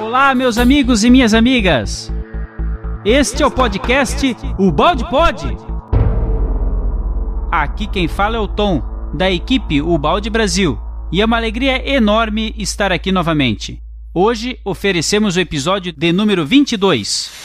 Olá, meus amigos e minhas amigas. Este é o podcast O Balde Pod. Aqui quem fala é o Tom, da equipe O Balde Brasil, e é uma alegria enorme estar aqui novamente. Hoje oferecemos o episódio de número 22.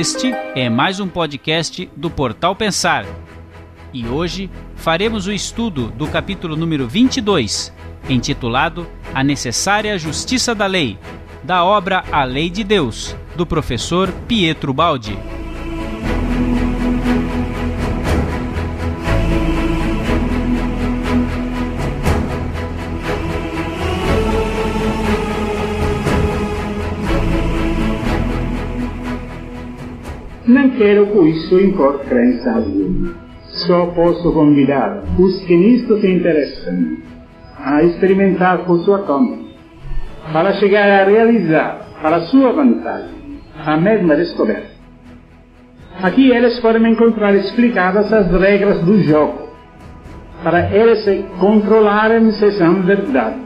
Este é mais um podcast do Portal Pensar. E hoje faremos o estudo do capítulo número 22, intitulado A Necessária Justiça da Lei, da obra A Lei de Deus, do professor Pietro Baldi. Quero com isso impor crença alguma. Só posso convidar os que nisto se interessam a experimentar por sua conta, para chegar a realizar, para sua vantagem, a mesma descoberta. Aqui eles podem encontrar explicadas as regras do jogo, para eles se controlarem se são verdade.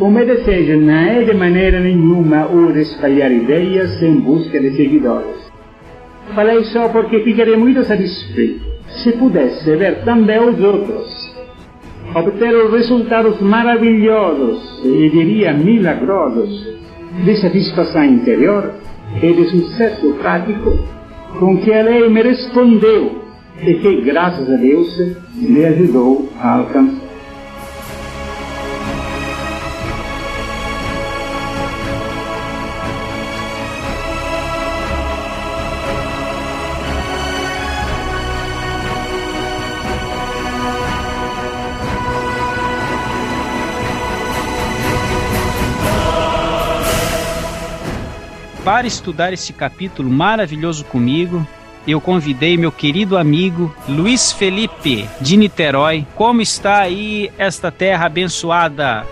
O meu desejo não é de maneira nenhuma o de espalhar ideias em busca de seguidores Falei só porque ficaria muito satisfeito se pudesse ver também os outros, obter os resultados maravilhosos, e diria milagrosos, de satisfação interior e de sucesso prático com que a lei me respondeu e que, graças a Deus, me ajudou a alcançar. Para estudar esse capítulo maravilhoso comigo, eu convidei meu querido amigo Luiz Felipe de Niterói. Como está aí esta terra abençoada?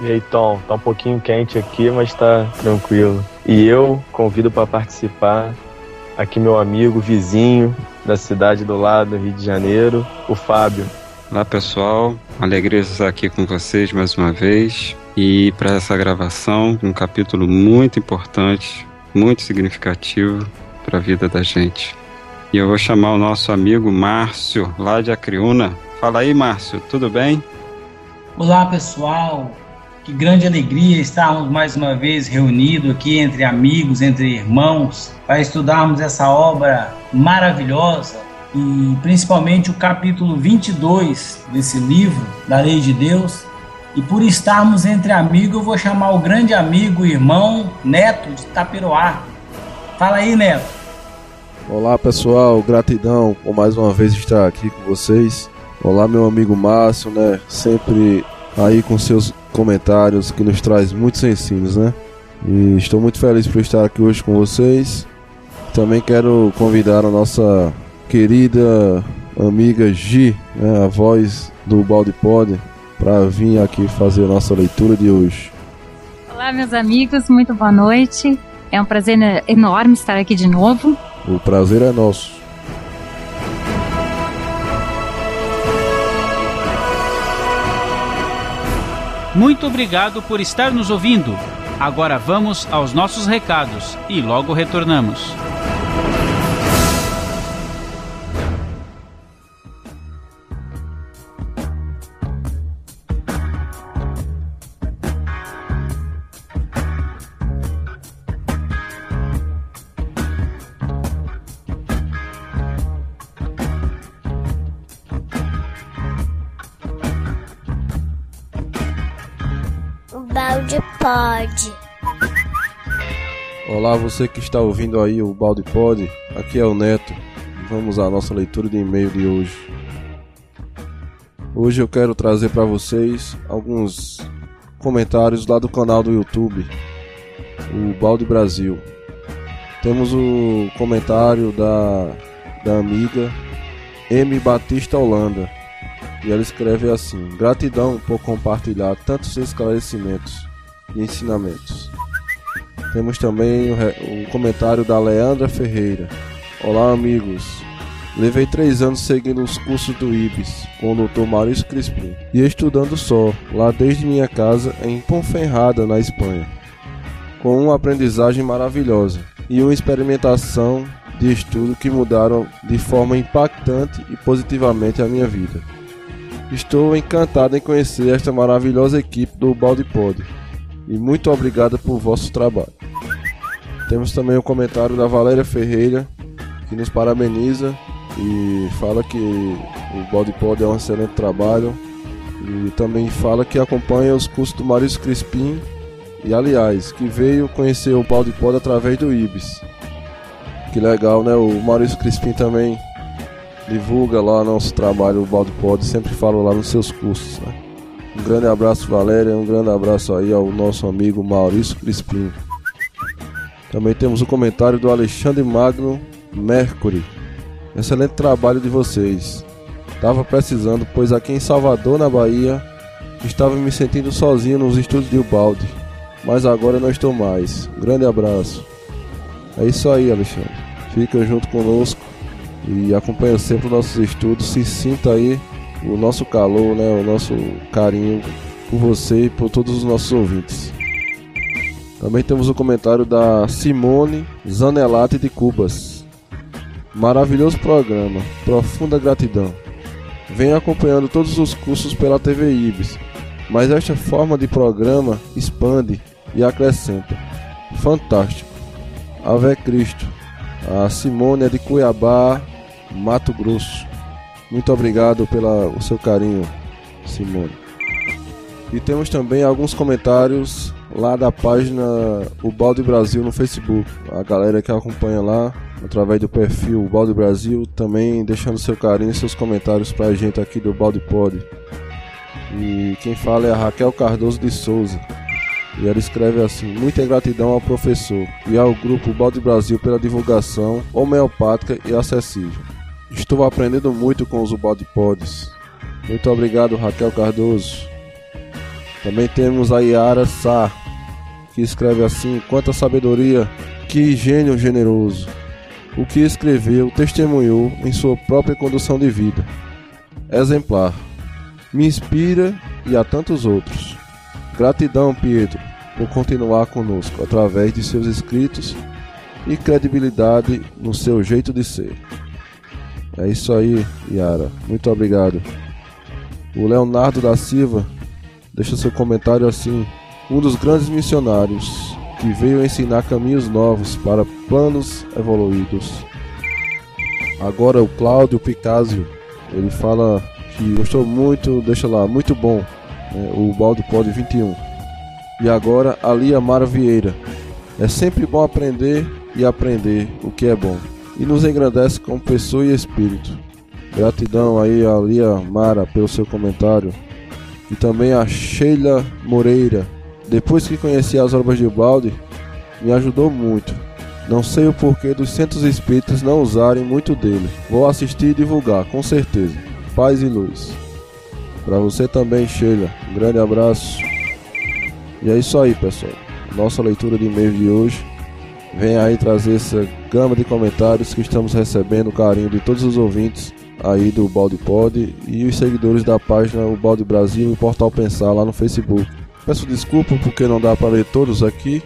E aí, Tom, tá um pouquinho quente aqui, mas tá tranquilo. E eu convido para participar aqui meu amigo vizinho da cidade do lado, Rio de Janeiro, o Fábio. Olá, pessoal. Alegria estar aqui com vocês mais uma vez e para essa gravação, um capítulo muito importante, muito significativo para a vida da gente. E eu vou chamar o nosso amigo Márcio, lá de Acriúna. Fala aí, Márcio, tudo bem? Olá, pessoal. Que grande alegria estarmos mais uma vez reunidos aqui entre amigos, entre irmãos, para estudarmos essa obra maravilhosa e principalmente o capítulo 22 desse livro, da Lei de Deus, e por estarmos entre amigos, eu vou chamar o grande amigo, irmão Neto de Tapiroá. Fala aí, Neto. Olá, pessoal. Gratidão por mais uma vez estar aqui com vocês. Olá, meu amigo Márcio, né? Sempre aí com seus comentários que nos traz muitos ensinos, né? E estou muito feliz por estar aqui hoje com vocês. Também quero convidar a nossa querida amiga Gi, né? a voz do Balde Pod, para vir aqui fazer a nossa leitura de hoje. Olá, meus amigos, muito boa noite. É um prazer enorme estar aqui de novo. O prazer é nosso. Muito obrigado por estar nos ouvindo. Agora vamos aos nossos recados e logo retornamos. Pode. Olá, você que está ouvindo aí o Balde Pod, aqui é o Neto. Vamos à nossa leitura de e-mail de hoje. Hoje eu quero trazer para vocês alguns comentários lá do canal do YouTube, o Balde Brasil. Temos o comentário da, da amiga M. Batista Holanda. E ela escreve assim: Gratidão por compartilhar tantos esclarecimentos e ensinamentos. Temos também o comentário da Leandra Ferreira. Olá, amigos. Levei três anos seguindo os cursos do IBS com o Dr. Maurício Crispim e estudando só, lá desde minha casa em Ponferrada, na Espanha, com uma aprendizagem maravilhosa e uma experimentação de estudo que mudaram de forma impactante e positivamente a minha vida. Estou encantado em conhecer esta maravilhosa equipe do Balde Pod e muito obrigado por vosso trabalho. Temos também o um comentário da Valéria Ferreira que nos parabeniza e fala que o Balde Pod é um excelente trabalho e também fala que acompanha os cursos do Maurício Crispim e aliás, que veio conhecer o Balde Pod através do Ibis. Que legal, né? O Maurício Crispim também divulga lá nosso trabalho, o Balde Pod, sempre fala lá nos seus cursos, né? Um grande abraço, Valéria, um grande abraço aí ao nosso amigo Maurício Crispim. Também temos o comentário do Alexandre Magno Mercury. Excelente trabalho de vocês. Tava precisando, pois aqui em Salvador, na Bahia, estava me sentindo sozinho nos estudos de Ubaldi. Mas agora não estou mais. Um grande abraço. É isso aí, Alexandre. Fica junto conosco e acompanha sempre os nossos estudos. Se sinta aí o nosso calor, né, o nosso carinho por você e por todos os nossos ouvintes. Também temos o comentário da Simone Zanelati de Cubas. Maravilhoso programa, profunda gratidão. Venho acompanhando todos os cursos pela TV Ibis, mas esta forma de programa expande e acrescenta. Fantástico. Ave Cristo. A Simone é de Cuiabá, Mato Grosso. Muito obrigado pelo seu carinho, Simone. E temos também alguns comentários lá da página O Balde Brasil no Facebook. A galera que acompanha lá através do perfil O Balde Brasil também deixando seu carinho e seus comentários pra gente aqui do Balde Pod. E quem fala é a Raquel Cardoso de Souza. E ela escreve assim: Muita gratidão ao professor e ao grupo Balde Brasil pela divulgação homeopática e acessível. Estou aprendendo muito com os Balde Pods. Muito obrigado, Raquel Cardoso. Também temos a Yara Sá, que escreve assim: Quanta sabedoria, que gênio generoso. O que escreveu, testemunhou em sua própria condução de vida. Exemplar. Me inspira e a tantos outros. Gratidão, Pietro, por continuar conosco através de seus escritos e credibilidade no seu jeito de ser. É isso aí, Yara. Muito obrigado. O Leonardo da Silva deixa seu comentário assim: um dos grandes missionários que veio ensinar caminhos novos para planos evoluídos. Agora o Cláudio Picasio, ele fala que gostou muito, deixa lá, muito bom né, o Baldo Pod 21. E agora a Lia Mara Vieira. É sempre bom aprender e aprender o que é bom. E nos engrandece como pessoa e espírito. Gratidão aí a Lia Mara pelo seu comentário. E também a Sheila Moreira. Depois que conheci as obras de Balde, me ajudou muito. Não sei o porquê dos centros espíritas não usarem muito dele. Vou assistir e divulgar, com certeza. Paz e luz. Para você também, Sheila. Um grande abraço. E é isso aí, pessoal. Nossa leitura de e-mail de hoje vem aí trazer essa gama de comentários que estamos recebendo o carinho de todos os ouvintes aí do Balde Pod e os seguidores da página O Balde Brasil e Portal Pensar lá no Facebook. Peço desculpa porque não dá para ler todos aqui,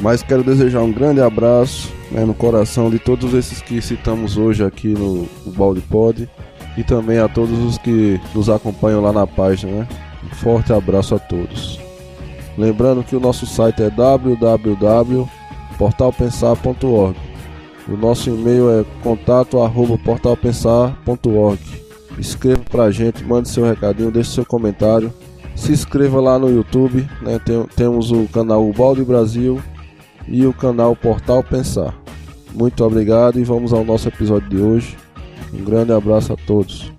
mas quero desejar um grande abraço né, no coração de todos esses que citamos hoje aqui no, no Balde Pod e também a todos os que nos acompanham lá na página. Né? Um forte abraço a todos. Lembrando que o nosso site é www.portalpensar.org. O nosso e-mail é contato@portalpensar.org. Escreva pra gente, mande seu recadinho, deixe seu comentário. se inscreva lá no YouTube, né? Tem, temos o canal Balde Brasil e o canal Portal Pensar. Muito obrigado e vamos ao nosso episódio de hoje. Um grande abraço a todos.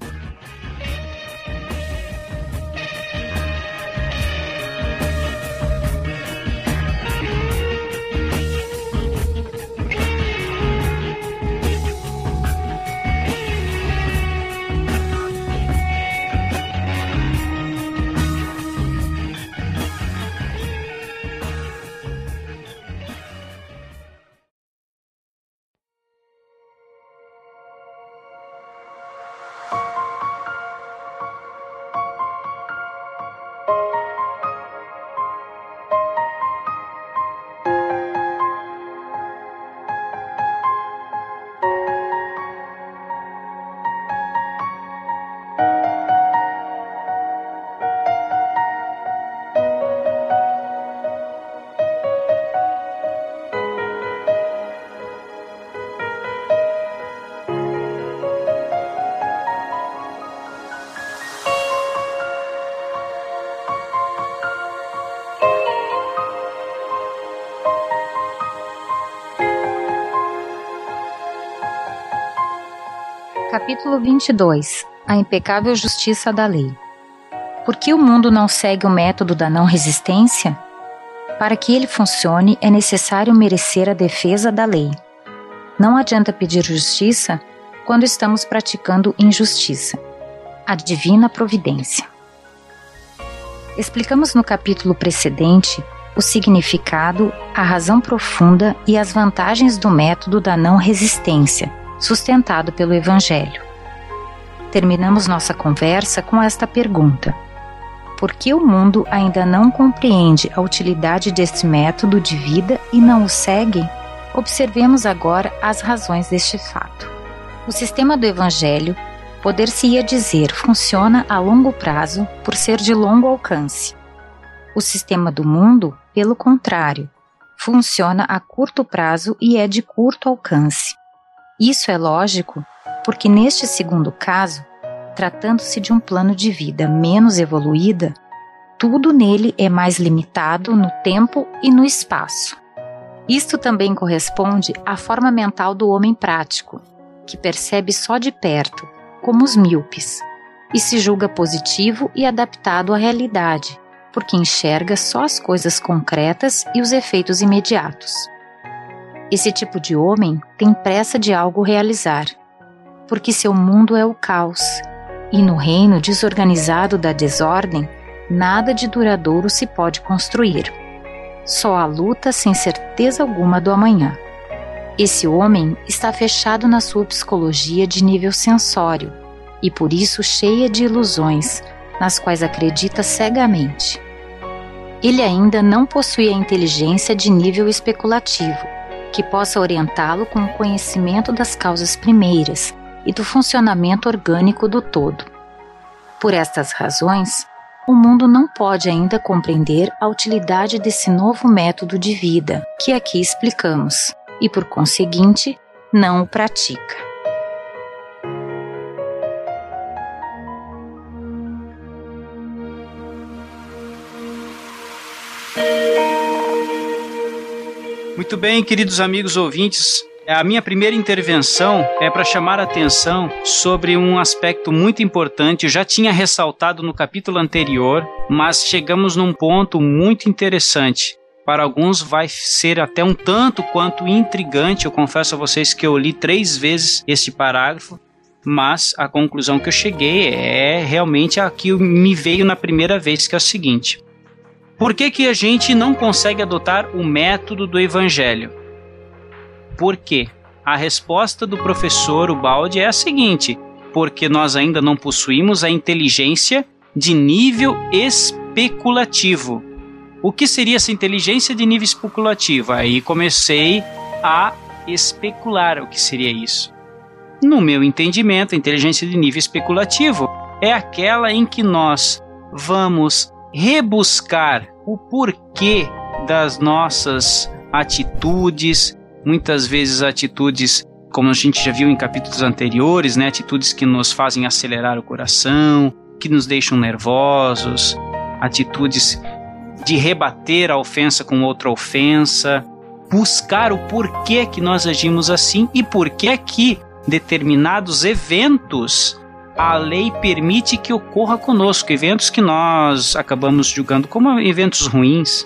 Capítulo 22 A impecável justiça da lei. Por que o mundo não segue o método da não resistência? Para que ele funcione, é necessário merecer a defesa da lei. Não adianta pedir justiça quando estamos praticando injustiça. A divina providência. Explicamos no capítulo precedente o significado, a razão profunda e as vantagens do método da não resistência sustentado pelo Evangelho. Terminamos nossa conversa com esta pergunta: Por que o mundo ainda não compreende a utilidade deste método de vida e não o segue? Observemos agora as razões deste fato. O sistema do Evangelho, poder-se-ia dizer, funciona a longo prazo por ser de longo alcance. O sistema do mundo, pelo contrário, funciona a curto prazo e é de curto alcance. Isso é lógico porque, neste segundo caso, tratando-se de um plano de vida menos evoluída, tudo nele é mais limitado no tempo e no espaço. Isto também corresponde à forma mental do homem prático, que percebe só de perto, como os míopes, e se julga positivo e adaptado à realidade, porque enxerga só as coisas concretas e os efeitos imediatos. Esse tipo de homem tem pressa de algo realizar, porque seu mundo é o caos, e no reino desorganizado da desordem, nada de duradouro se pode construir. Só a luta sem certeza alguma do amanhã. Esse homem está fechado na sua psicologia de nível sensório e por isso cheia de ilusões, nas quais acredita cegamente. Ele ainda não possui a inteligência de nível especulativo que possa orientá-lo com o conhecimento das causas primeiras e do funcionamento orgânico do todo. Por estas razões, o mundo não pode ainda compreender a utilidade desse novo método de vida que aqui explicamos e, por conseguinte, não o pratica. Muito bem, queridos amigos ouvintes, a minha primeira intervenção é para chamar a atenção sobre um aspecto muito importante. Eu já tinha ressaltado no capítulo anterior, mas chegamos num ponto muito interessante. Para alguns vai ser até um tanto quanto intrigante. Eu confesso a vocês que eu li três vezes este parágrafo, mas a conclusão que eu cheguei é realmente a que me veio na primeira vez, que é o seguinte: por que, que a gente não consegue adotar o método do evangelho? Por quê? A resposta do professor Ubaldi é a seguinte: porque nós ainda não possuímos a inteligência de nível especulativo. O que seria essa inteligência de nível especulativo? Aí comecei a especular o que seria isso. No meu entendimento, a inteligência de nível especulativo é aquela em que nós vamos rebuscar o porquê das nossas atitudes, muitas vezes atitudes como a gente já viu em capítulos anteriores, né, atitudes que nos fazem acelerar o coração, que nos deixam nervosos, atitudes de rebater a ofensa com outra ofensa, buscar o porquê que nós agimos assim e porquê que determinados eventos a lei permite que ocorra conosco, eventos que nós acabamos julgando como eventos ruins.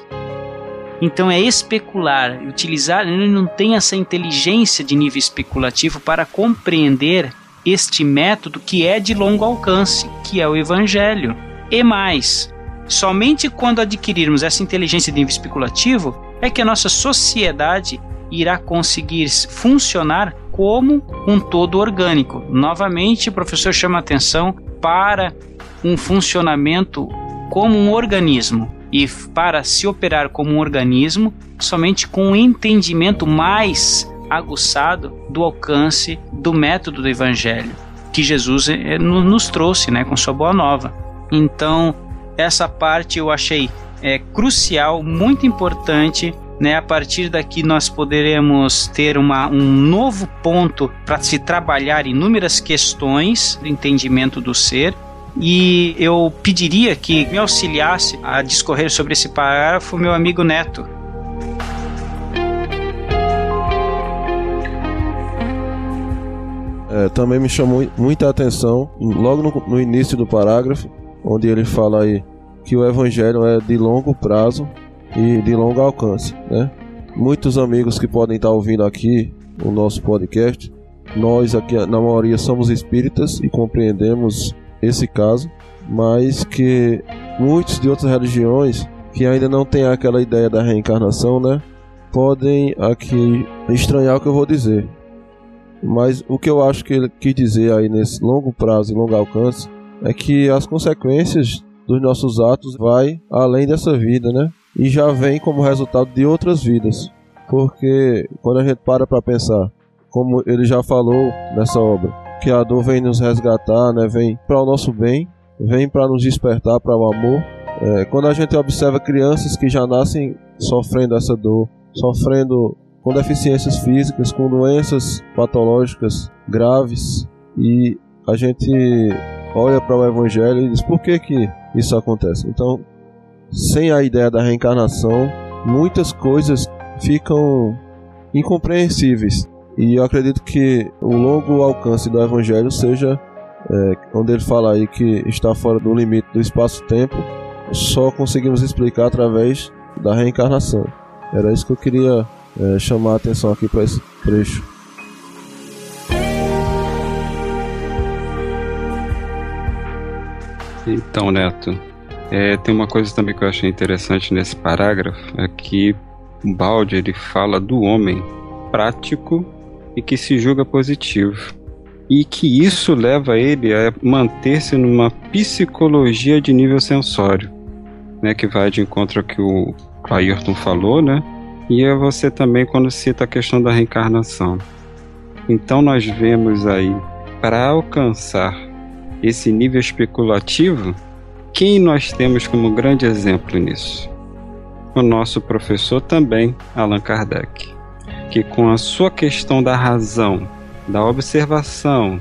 Então é especular, utilizar, ele não tem essa inteligência de nível especulativo para compreender este método que é de longo alcance, que é o evangelho. E mais, somente quando adquirirmos essa inteligência de nível especulativo é que a nossa sociedade irá conseguir funcionar como um todo orgânico. Novamente, o professor chama atenção para um funcionamento como um organismo e para se operar como um organismo somente com um entendimento mais aguçado do alcance do método do evangelho que Jesus eh, nos trouxe, né, com sua boa nova. Então, essa parte eu achei é, crucial, muito importante né? A partir daqui nós poderemos ter uma, um novo ponto para se trabalhar inúmeras questões do entendimento do ser. E eu pediria que me auxiliasse a discorrer sobre esse parágrafo meu amigo Neto. É, também me chamou muita atenção, logo no, no início do parágrafo, onde ele fala aí que o evangelho é de longo prazo e de longo alcance, né? Muitos amigos que podem estar ouvindo aqui o nosso podcast, nós aqui na maioria somos espíritas e compreendemos esse caso, mas que muitos de outras religiões que ainda não têm aquela ideia da reencarnação, né? Podem aqui estranhar o que eu vou dizer. Mas o que eu acho que ele quis dizer aí nesse longo prazo e longo alcance é que as consequências dos nossos atos vai além dessa vida, né? e já vem como resultado de outras vidas. Porque quando a gente para para pensar, como ele já falou nessa obra, que a dor vem nos resgatar, né, vem para o nosso bem, vem para nos despertar para o amor. É, quando a gente observa crianças que já nascem sofrendo essa dor, sofrendo com deficiências físicas, com doenças patológicas graves, e a gente olha para o Evangelho e diz: por que, que isso acontece? Então, sem a ideia da reencarnação, muitas coisas ficam incompreensíveis. E eu acredito que o longo alcance do Evangelho seja é, onde ele fala aí que está fora do limite do espaço-tempo, só conseguimos explicar através da reencarnação. Era isso que eu queria é, chamar a atenção aqui para esse trecho. Então, Neto, é, tem uma coisa também que eu achei interessante nesse parágrafo, é que Balde ele fala do homem prático e que se julga positivo. E que isso leva ele a manter-se numa psicologia de nível sensório, né, que vai de encontro ao que o Ayrton falou, né? E é você também quando cita a questão da reencarnação. Então nós vemos aí, para alcançar esse nível especulativo, quem nós temos como grande exemplo nisso? O nosso professor também, Allan Kardec, que com a sua questão da razão, da observação,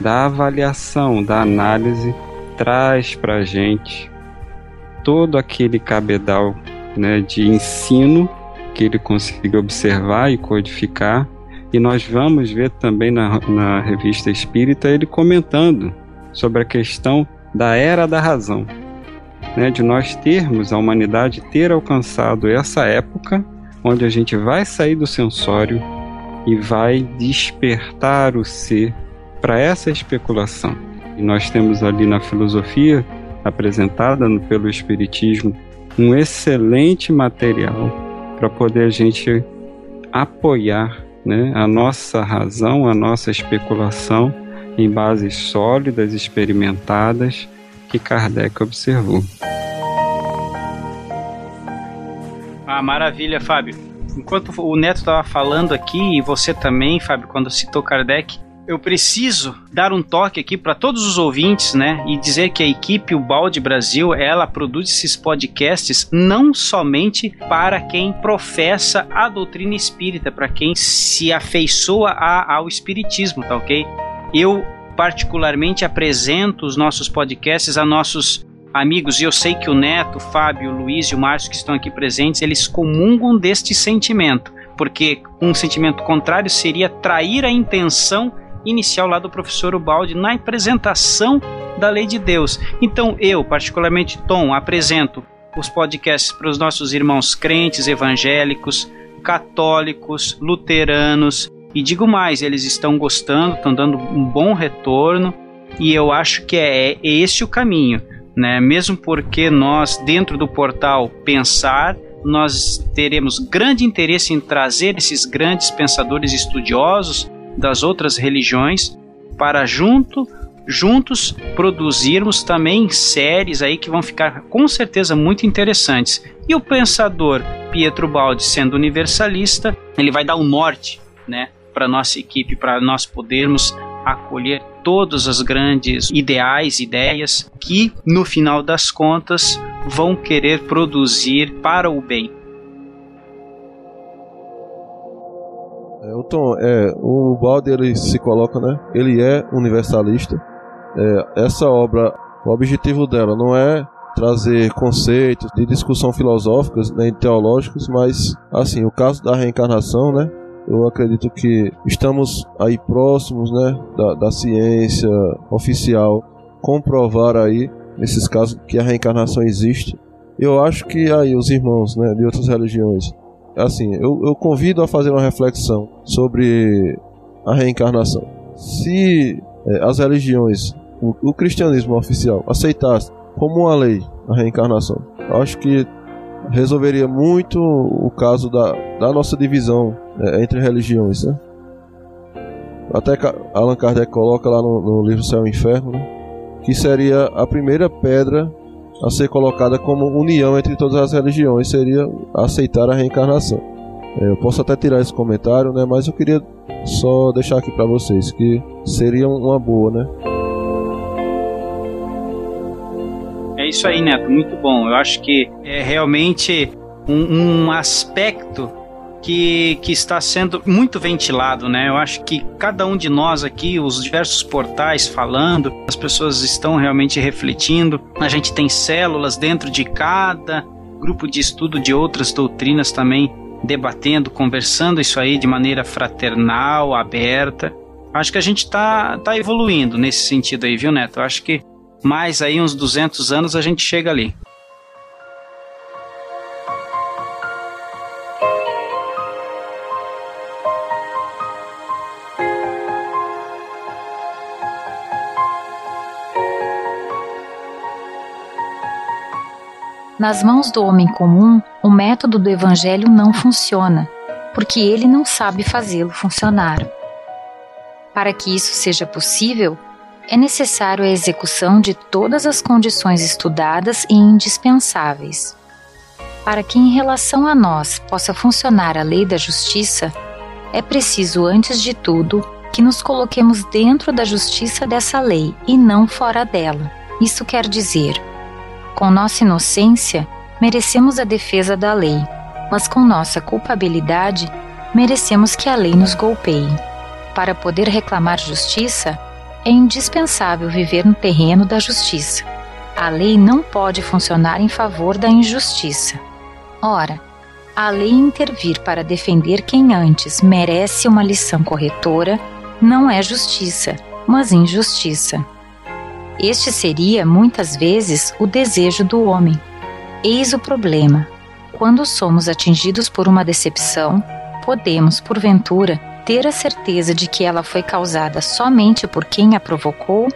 da avaliação, da análise, traz para a gente todo aquele cabedal né, de ensino que ele conseguiu observar e codificar. E nós vamos ver também na, na revista Espírita ele comentando sobre a questão da era da razão, né, de nós termos a humanidade ter alcançado essa época onde a gente vai sair do sensório e vai despertar o ser para essa especulação. E nós temos ali na filosofia apresentada pelo Espiritismo um excelente material para poder a gente apoiar né, a nossa razão, a nossa especulação em bases sólidas, experimentadas, que Kardec observou. Ah, maravilha, Fábio. Enquanto o Neto estava falando aqui, e você também, Fábio, quando citou Kardec, eu preciso dar um toque aqui para todos os ouvintes, né? E dizer que a equipe O Balde Brasil, ela produz esses podcasts não somente para quem professa a doutrina espírita, para quem se afeiçoa a, ao espiritismo, tá ok? Eu particularmente apresento os nossos podcasts a nossos amigos, e eu sei que o Neto, o Fábio, o Luiz e o Márcio que estão aqui presentes, eles comungam deste sentimento, porque um sentimento contrário seria trair a intenção inicial lá do professor Ubaldi na apresentação da lei de Deus. Então eu, particularmente Tom, apresento os podcasts para os nossos irmãos crentes, evangélicos, católicos, luteranos e digo mais, eles estão gostando, estão dando um bom retorno e eu acho que é, é esse o caminho né? Mesmo porque nós dentro do portal Pensar nós teremos grande interesse em trazer esses grandes pensadores estudiosos das outras religiões para junto juntos produzirmos também séries aí que vão ficar com certeza muito interessantes. E o pensador Pietro Baldi, sendo universalista, ele vai dar o um norte, né, para nossa equipe, para nós podermos acolher todos os grandes ideais, ideias que, no final das contas, vão querer produzir para o bem. É, o é, o Balde ele se coloca, né? Ele é universalista. É, essa obra, o objetivo dela não é trazer conceitos de discussão filosóficas nem teológicos, mas assim, o caso da reencarnação, né? Eu acredito que estamos aí próximos, né, da, da ciência oficial comprovar aí nesses casos que a reencarnação existe. Eu acho que aí os irmãos, né, de outras religiões, assim, eu, eu convido a fazer uma reflexão sobre a reencarnação. Se é, as religiões, o, o cristianismo oficial aceitasse como uma lei a reencarnação, acho que resolveria muito o caso da, da nossa divisão é, entre religiões, né? Até Allan Kardec coloca lá no, no livro Céu e Inferno, né? que seria a primeira pedra a ser colocada como união entre todas as religiões, seria aceitar a reencarnação. É, eu posso até tirar esse comentário, né? Mas eu queria só deixar aqui para vocês que seria uma boa, né? Isso aí, Neto, muito bom. Eu acho que é realmente um, um aspecto que, que está sendo muito ventilado, né? Eu acho que cada um de nós aqui, os diversos portais falando, as pessoas estão realmente refletindo. A gente tem células dentro de cada grupo de estudo de outras doutrinas também debatendo, conversando isso aí de maneira fraternal, aberta. Acho que a gente está tá evoluindo nesse sentido aí, viu, Neto? Acho que mais aí uns 200 anos a gente chega ali. Nas mãos do homem comum, o método do Evangelho não funciona, porque ele não sabe fazê-lo funcionar. Para que isso seja possível, é necessário a execução de todas as condições estudadas e indispensáveis. Para que, em relação a nós, possa funcionar a lei da justiça, é preciso, antes de tudo, que nos coloquemos dentro da justiça dessa lei e não fora dela. Isso quer dizer, com nossa inocência, merecemos a defesa da lei, mas com nossa culpabilidade, merecemos que a lei nos golpeie. Para poder reclamar justiça, é indispensável viver no terreno da justiça. A lei não pode funcionar em favor da injustiça. Ora, a lei intervir para defender quem antes merece uma lição corretora não é justiça, mas injustiça. Este seria, muitas vezes, o desejo do homem. Eis o problema. Quando somos atingidos por uma decepção, podemos, porventura, ter a certeza de que ela foi causada somente por quem a provocou?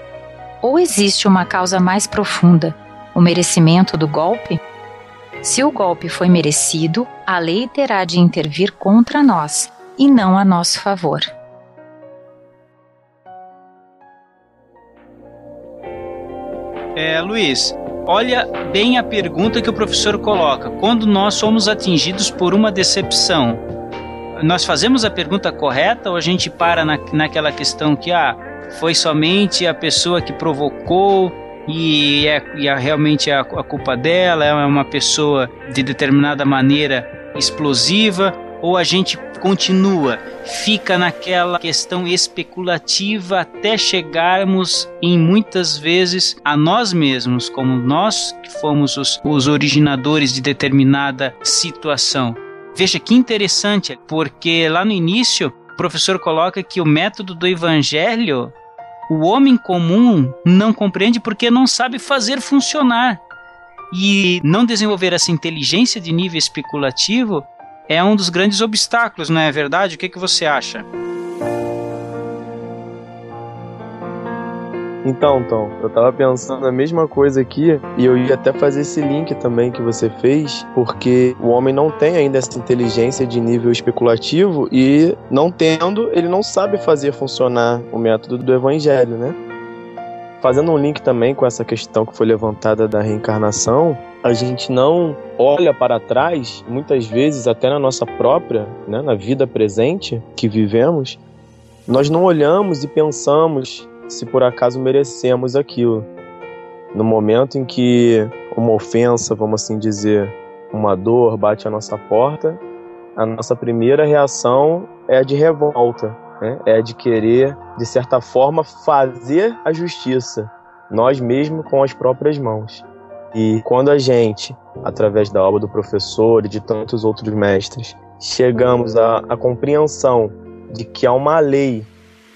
Ou existe uma causa mais profunda, o merecimento do golpe? Se o golpe foi merecido, a lei terá de intervir contra nós e não a nosso favor. É, Luiz, olha bem a pergunta que o professor coloca. Quando nós somos atingidos por uma decepção, nós fazemos a pergunta correta ou a gente para na, naquela questão que ah, foi somente a pessoa que provocou e é, e é realmente a, a culpa dela, é uma pessoa de determinada maneira explosiva? Ou a gente continua, fica naquela questão especulativa até chegarmos em muitas vezes a nós mesmos, como nós que fomos os, os originadores de determinada situação. Veja que interessante, porque lá no início o professor coloca que o método do evangelho o homem comum não compreende porque não sabe fazer funcionar. E não desenvolver essa inteligência de nível especulativo é um dos grandes obstáculos, não é verdade? O que, que você acha? Então, Tom, eu tava pensando a mesma coisa aqui e eu ia até fazer esse link também que você fez, porque o homem não tem ainda essa inteligência de nível especulativo e não tendo, ele não sabe fazer funcionar o método do evangelho, né? Fazendo um link também com essa questão que foi levantada da reencarnação, a gente não olha para trás, muitas vezes até na nossa própria, né, na vida presente que vivemos, nós não olhamos e pensamos se por acaso merecemos aquilo. No momento em que uma ofensa, vamos assim dizer, uma dor bate à nossa porta, a nossa primeira reação é a de revolta, né? é a de querer, de certa forma, fazer a justiça, nós mesmos com as próprias mãos. E quando a gente, através da obra do professor e de tantos outros mestres, chegamos à, à compreensão de que há uma lei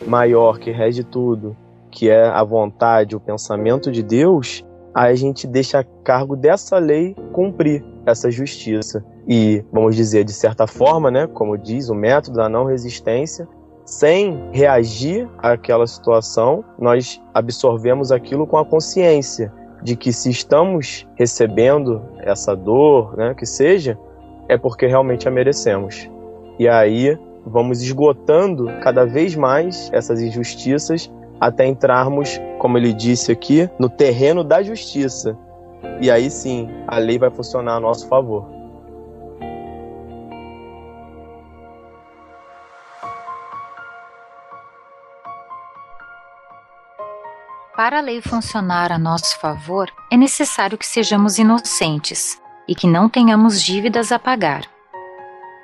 maior que rege tudo, que é a vontade, o pensamento de Deus, aí a gente deixa a cargo dessa lei cumprir essa justiça. E, vamos dizer, de certa forma, né, como diz o método da não resistência, sem reagir àquela situação, nós absorvemos aquilo com a consciência de que se estamos recebendo essa dor, né, que seja, é porque realmente a merecemos. E aí vamos esgotando cada vez mais essas injustiças até entrarmos, como ele disse aqui, no terreno da justiça. E aí sim, a lei vai funcionar a nosso favor. Para a lei funcionar a nosso favor, é necessário que sejamos inocentes e que não tenhamos dívidas a pagar.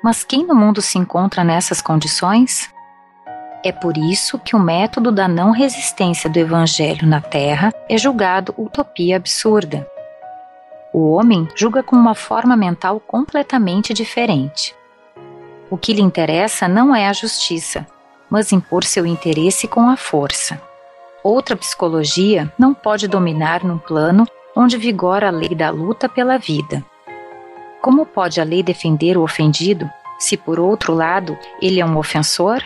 Mas quem no mundo se encontra nessas condições? É por isso que o método da não resistência do Evangelho na Terra é julgado utopia absurda. O homem julga com uma forma mental completamente diferente. O que lhe interessa não é a justiça, mas impor seu interesse com a força. Outra psicologia não pode dominar num plano onde vigora a lei da luta pela vida. Como pode a lei defender o ofendido se, por outro lado, ele é um ofensor?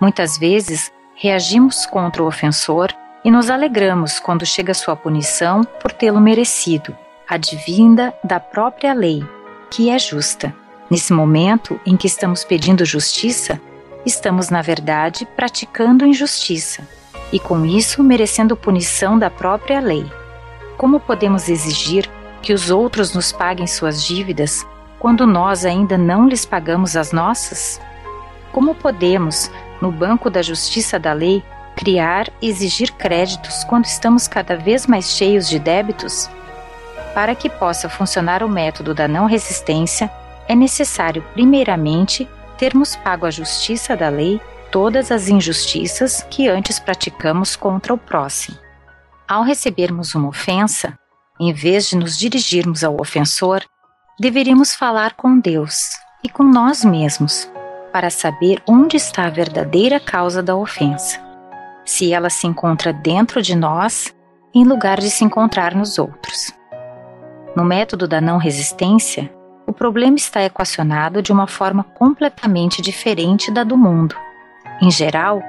Muitas vezes reagimos contra o ofensor e nos alegramos quando chega sua punição por tê-lo merecido, advinda da própria lei, que é justa. Nesse momento em que estamos pedindo justiça, estamos, na verdade, praticando injustiça e, com isso, merecendo punição da própria lei. Como podemos exigir que os outros nos paguem suas dívidas quando nós ainda não lhes pagamos as nossas? Como podemos, no banco da justiça da lei, criar e exigir créditos quando estamos cada vez mais cheios de débitos? Para que possa funcionar o método da não resistência, é necessário, primeiramente, termos pago a justiça da lei todas as injustiças que antes praticamos contra o próximo. Ao recebermos uma ofensa, em vez de nos dirigirmos ao ofensor, deveríamos falar com Deus e com nós mesmos para saber onde está a verdadeira causa da ofensa. Se ela se encontra dentro de nós, em lugar de se encontrar nos outros. No método da não resistência, o problema está equacionado de uma forma completamente diferente da do mundo. Em geral,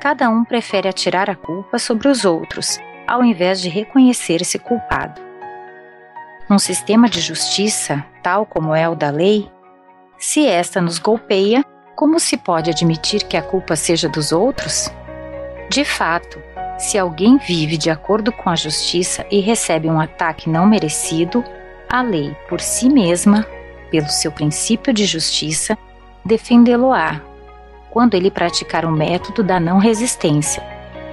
cada um prefere atirar a culpa sobre os outros, ao invés de reconhecer-se culpado. Num sistema de justiça, tal como é o da lei, se esta nos golpeia, como se pode admitir que a culpa seja dos outros? De fato, se alguém vive de acordo com a justiça e recebe um ataque não merecido, a lei, por si mesma, pelo seu princípio de justiça, defendê-lo-á quando ele praticar o método da não resistência,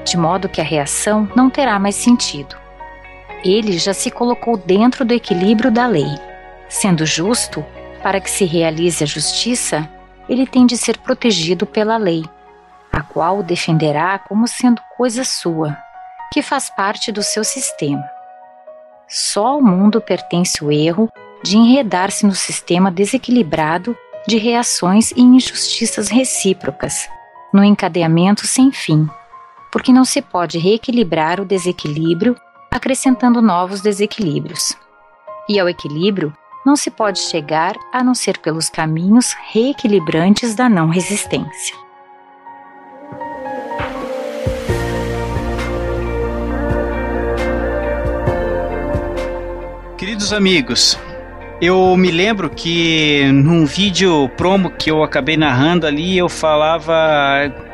de modo que a reação não terá mais sentido. Ele já se colocou dentro do equilíbrio da lei. Sendo justo, Para que se realize a justiça, ele tem de ser protegido pela lei, a qual o defenderá como sendo coisa sua, que faz parte do seu sistema. Só ao mundo pertence o erro de enredar-se no sistema desequilibrado de reações e injustiças recíprocas, no encadeamento sem fim, porque não se pode reequilibrar o desequilíbrio acrescentando novos desequilíbrios. E ao equilíbrio não se pode chegar a não ser pelos caminhos reequilibrantes da não resistência. Queridos amigos, eu me lembro que num vídeo promo que eu acabei narrando ali, eu falava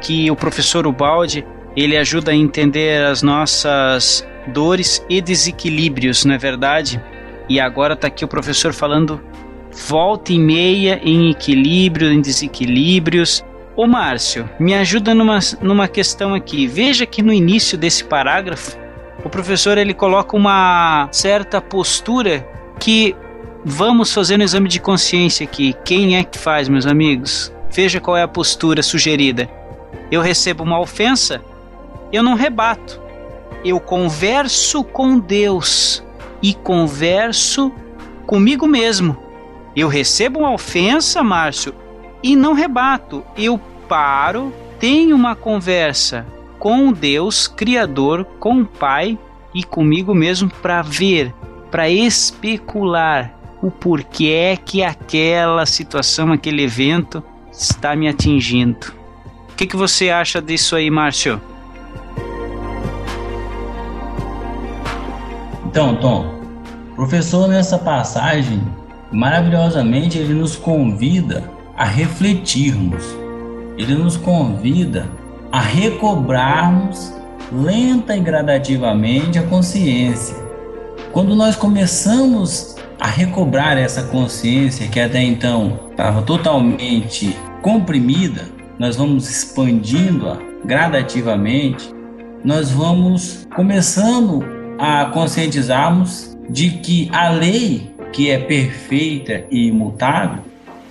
que o professor Ubaldi, ele ajuda a entender as nossas dores e desequilíbrios, não é verdade? E agora está aqui o professor falando volta e meia em equilíbrio, em desequilíbrios. Ô Márcio, me ajuda numa, numa questão aqui. Veja que no início desse parágrafo, o professor ele coloca uma certa postura que vamos fazer um exame de consciência aqui. Quem é que faz, meus amigos? Veja qual é a postura sugerida. Eu recebo uma ofensa, eu não rebato. Eu converso com Deus e converso comigo mesmo. Eu recebo uma ofensa, Márcio, e não rebato. Eu paro, tenho uma conversa com Deus, Criador, com o Pai e comigo mesmo para ver, para especular o porquê é que aquela situação, aquele evento está me atingindo. O que, que você acha disso aí, Márcio? Então, Tom, professor nessa passagem, maravilhosamente, ele nos convida a refletirmos. Ele nos convida a recobrarmos lenta e gradativamente a consciência. Quando nós começamos a recobrar essa consciência que até então estava totalmente comprimida, nós vamos expandindo-a gradativamente, nós vamos começando a conscientizarmos de que a lei, que é perfeita e imutável,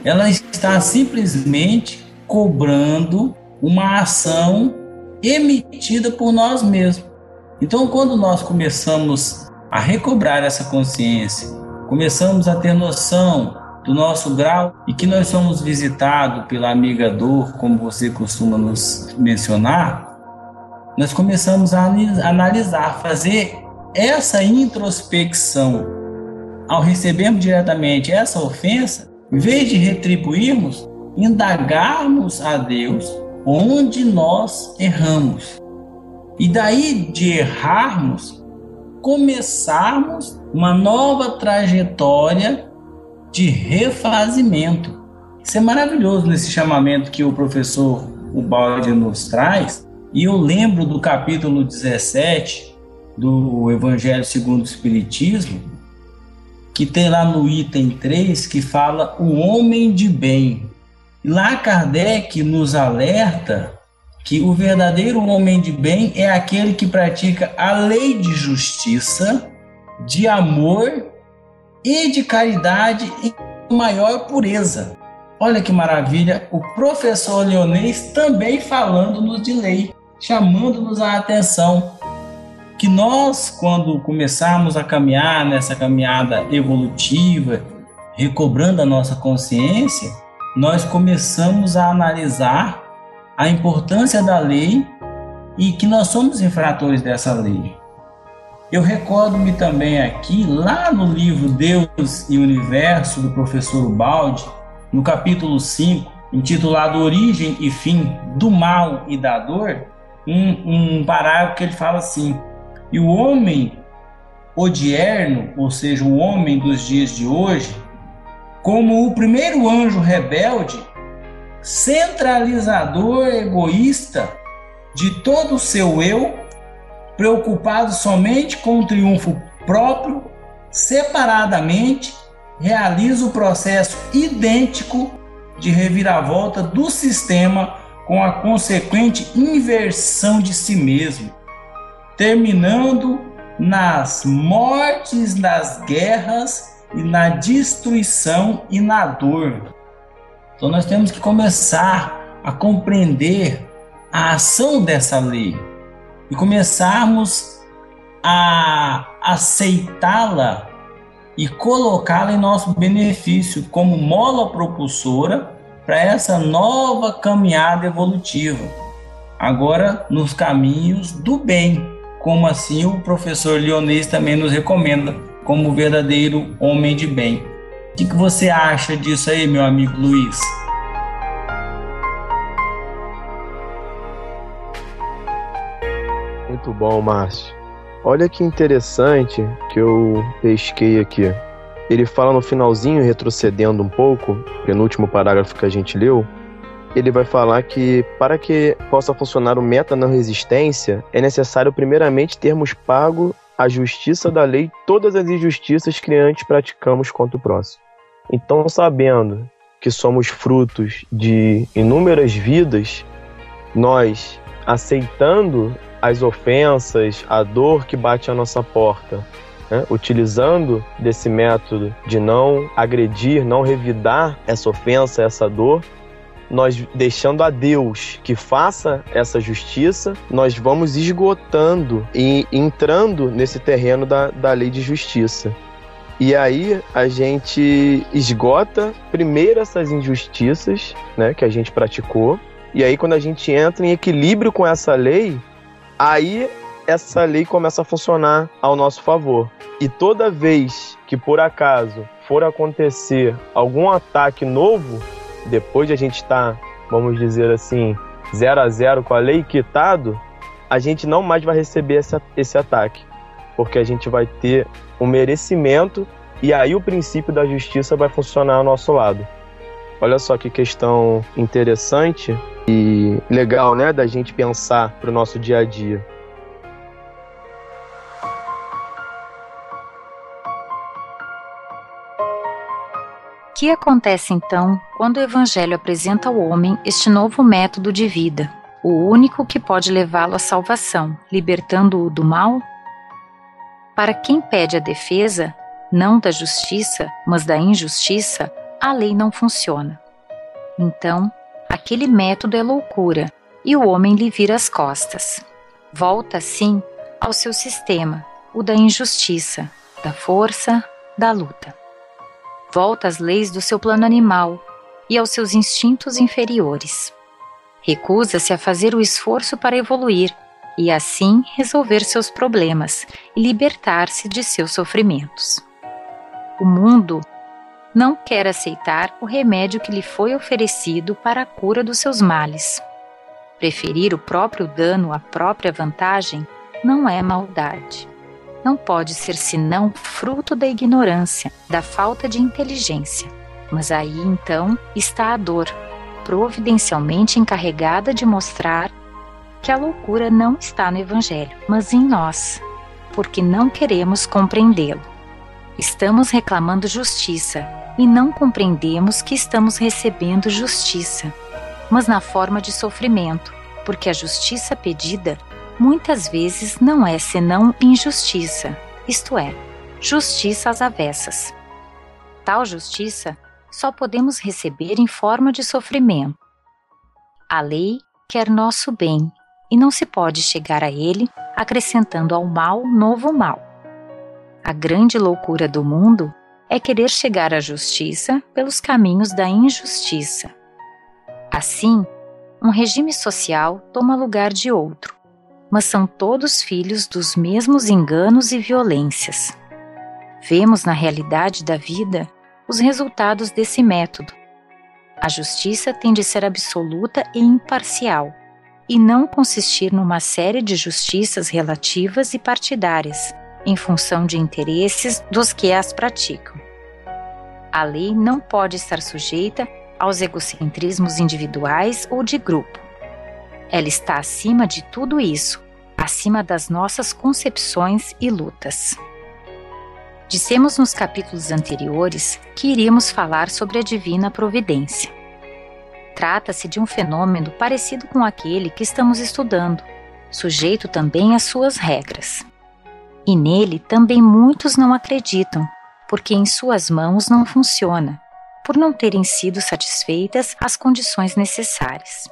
ela está simplesmente cobrando uma ação emitida por nós mesmos. Então, quando nós começamos a recobrar essa consciência, começamos a ter noção do nosso grau e que nós somos visitados pela amiga dor, como você costuma nos mencionar, nós começamos a analisar, fazer essa introspecção. Ao recebermos diretamente essa ofensa, em vez de retribuirmos, indagarmos a Deus onde nós erramos. E daí de errarmos, começarmos uma nova trajetória de refazimento. Isso é maravilhoso nesse chamamento que o professor Ubaldi nos traz. E eu lembro do capítulo 17 do Evangelho segundo o Espiritismo, que tem lá no item 3 que fala o homem de bem. Lá Kardec nos alerta que o verdadeiro homem de bem é aquele que pratica a lei de justiça, de amor e de caridade em maior pureza. Olha que maravilha, o professor Leonês também falando-nos de lei, chamando-nos a atenção que nós, quando começarmos a caminhar nessa caminhada evolutiva, recobrando a nossa consciência, nós começamos a analisar a importância da lei e que nós somos infratores dessa lei. Eu recordo-me também aqui, lá no livro Deus e Universo, do professor Balde, no capítulo 5, intitulado Origem e Fim do Mal e da Dor, um, um parágrafo que ele fala assim: E o homem odierno, ou seja, o homem dos dias de hoje, como o primeiro anjo rebelde, centralizador, egoísta de todo o seu eu, preocupado somente com o triunfo próprio, separadamente realiza o processo idêntico de reviravolta do sistema com a consequente inversão de si mesmo, terminando nas mortes, nas guerras e na destruição e na dor. Então nós temos que começar a compreender a ação dessa lei e começarmos a aceitá-la e colocá-la em nosso benefício como mola propulsora para essa nova caminhada evolutiva. Agora nos caminhos do bem, como assim o professor Leonês também nos recomenda, como verdadeiro homem de bem. O que, que você acha disso aí, meu amigo Luiz? Muito bom, Márcio. Olha que interessante que eu pesquei aqui. Ele fala no finalzinho, retrocedendo um pouco, penúltimo parágrafo que a gente leu, ele vai falar que para que possa funcionar o meta não resistência, é necessário primeiramente termos pago a justiça da lei todas as injustiças que antes praticamos contra o próximo. Então, sabendo que somos frutos de inúmeras vidas, nós aceitando as ofensas, a dor que bate à nossa porta, né? utilizando desse método de não agredir, não revidar essa ofensa, essa dor, nós deixando a Deus que faça essa justiça, nós vamos esgotando e entrando nesse terreno da, da lei de justiça. E aí a gente esgota primeiro essas injustiças né, que a gente praticou. E aí, quando a gente entra em equilíbrio com essa lei, aí essa lei começa a funcionar ao nosso favor. E toda vez que por acaso for acontecer algum ataque novo, depois de a gente estar, tá, vamos dizer assim, zero a zero com a lei quitado, a gente não mais vai receber esse, esse ataque, porque a gente vai ter um merecimento e aí o princípio da justiça vai funcionar ao nosso lado. Olha só que questão interessante e legal, né, da gente pensar para o nosso dia a dia. Que acontece então quando o Evangelho apresenta ao homem este novo método de vida, o único que pode levá-lo à salvação, libertando-o do mal? Para quem pede a defesa, não da justiça, mas da injustiça, a lei não funciona. Então, aquele método é loucura e o homem lhe vira as costas. Volta, sim, ao seu sistema, o da injustiça, da força, da luta volta às leis do seu plano animal e aos seus instintos inferiores. Recusa-se a fazer o esforço para evoluir e assim resolver seus problemas e libertar-se de seus sofrimentos. O mundo não quer aceitar o remédio que lhe foi oferecido para a cura dos seus males. Preferir o próprio dano à própria vantagem não é maldade não pode ser senão fruto da ignorância, da falta de inteligência. Mas aí então está a dor, providencialmente encarregada de mostrar que a loucura não está no Evangelho, mas em nós, porque não queremos compreendê-lo. Estamos reclamando justiça e não compreendemos que estamos recebendo justiça, mas na forma de sofrimento, porque a justiça pedida muitas vezes não é senão injustiça, isto é, justiça às avessas. Tal justiça só podemos receber em forma de sofrimento. A lei quer nosso bem e não se pode chegar a ele acrescentando ao mal novo mal. A grande loucura do mundo é querer chegar à justiça pelos caminhos da injustiça. Assim, um regime social toma lugar de outro, mas são todos filhos dos mesmos enganos e violências. Vemos na realidade da vida os resultados desse método. A justiça tem de ser absoluta e imparcial, e não consistir numa série de justiças relativas e partidárias, em função de interesses dos que as praticam. A lei não pode estar sujeita aos egocentrismos individuais ou de grupo. Ela está acima de tudo isso acima das nossas concepções e lutas. Dissemos nos capítulos anteriores que iríamos falar sobre a divina providência. Trata-se de um fenômeno parecido com aquele que estamos estudando, sujeito também às suas regras. E nele também muitos não acreditam, porque em suas mãos não funciona, por não terem sido satisfeitas as condições necessárias.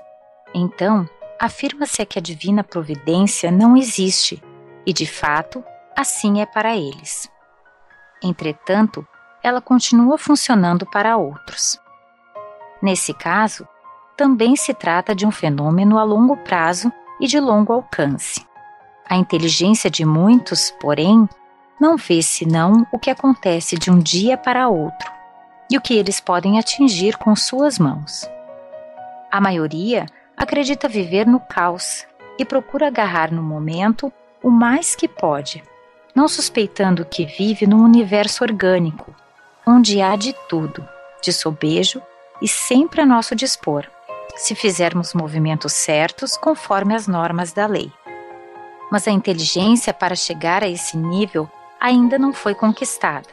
Então, afirma-se que a divina providência não existe, e de fato, assim é para eles. Entretanto, ela continua funcionando para outros. Nesse caso, também se trata de um fenômeno a longo prazo e de longo alcance. A inteligência de muitos, porém, não vê senão o que acontece de um dia para outro e o que eles podem atingir com suas mãos. A maioria acredita viver no caos e procura agarrar no momento o mais que pode, não suspeitando que vive num universo orgânico, onde há de tudo, de sobejo e sempre a nosso dispor, se fizermos movimentos certos conforme as normas da lei. Mas a inteligência para chegar a esse nível ainda não foi conquistada.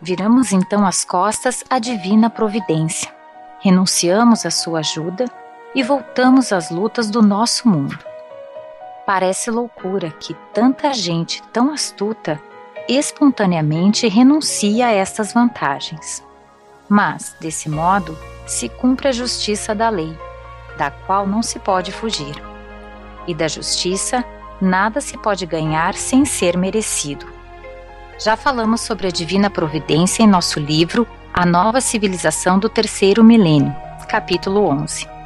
Viramos então as costas à divina providência, renunciamos à sua ajuda e voltamos às lutas do nosso mundo. Parece loucura que tanta gente tão astuta espontaneamente renuncia a estas vantagens. Mas, desse modo, se cumpre a justiça da lei, da qual não se pode fugir. E da justiça, nada se pode ganhar sem ser merecido. Já falamos sobre a divina providência em nosso livro A Nova Civilização do Terceiro Milênio, capítulo 11.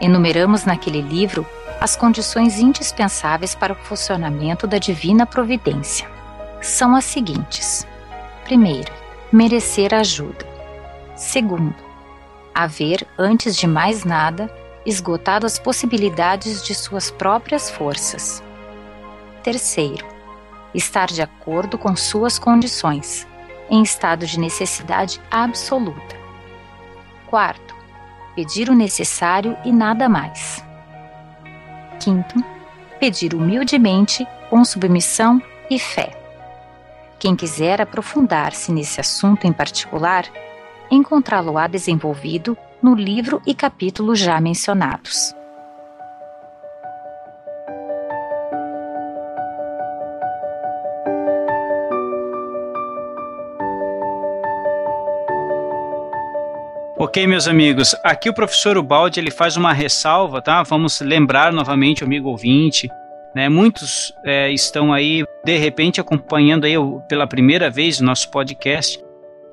Enumeramos naquele livro as condições indispensáveis para o funcionamento da divina providência. São as seguintes: primeiro, merecer ajuda. Segundo, haver, antes de mais nada, esgotado as possibilidades de suas próprias forças. Terceiro, estar de acordo com suas condições, em estado de necessidade absoluta. Quarto, pedir o necessário e nada mais. Quinto, pedir humildemente, com submissão e fé. Quem quiser aprofundar-se nesse assunto em particular, encontrá-lo-á desenvolvido no livro e capítulo já mencionados. Ok, meus amigos, aqui o professor Ubaldi ele faz uma ressalva, tá? Vamos lembrar novamente amigo ouvinte, né? Muitos é, estão aí de repente acompanhando aí pela primeira vez o nosso podcast.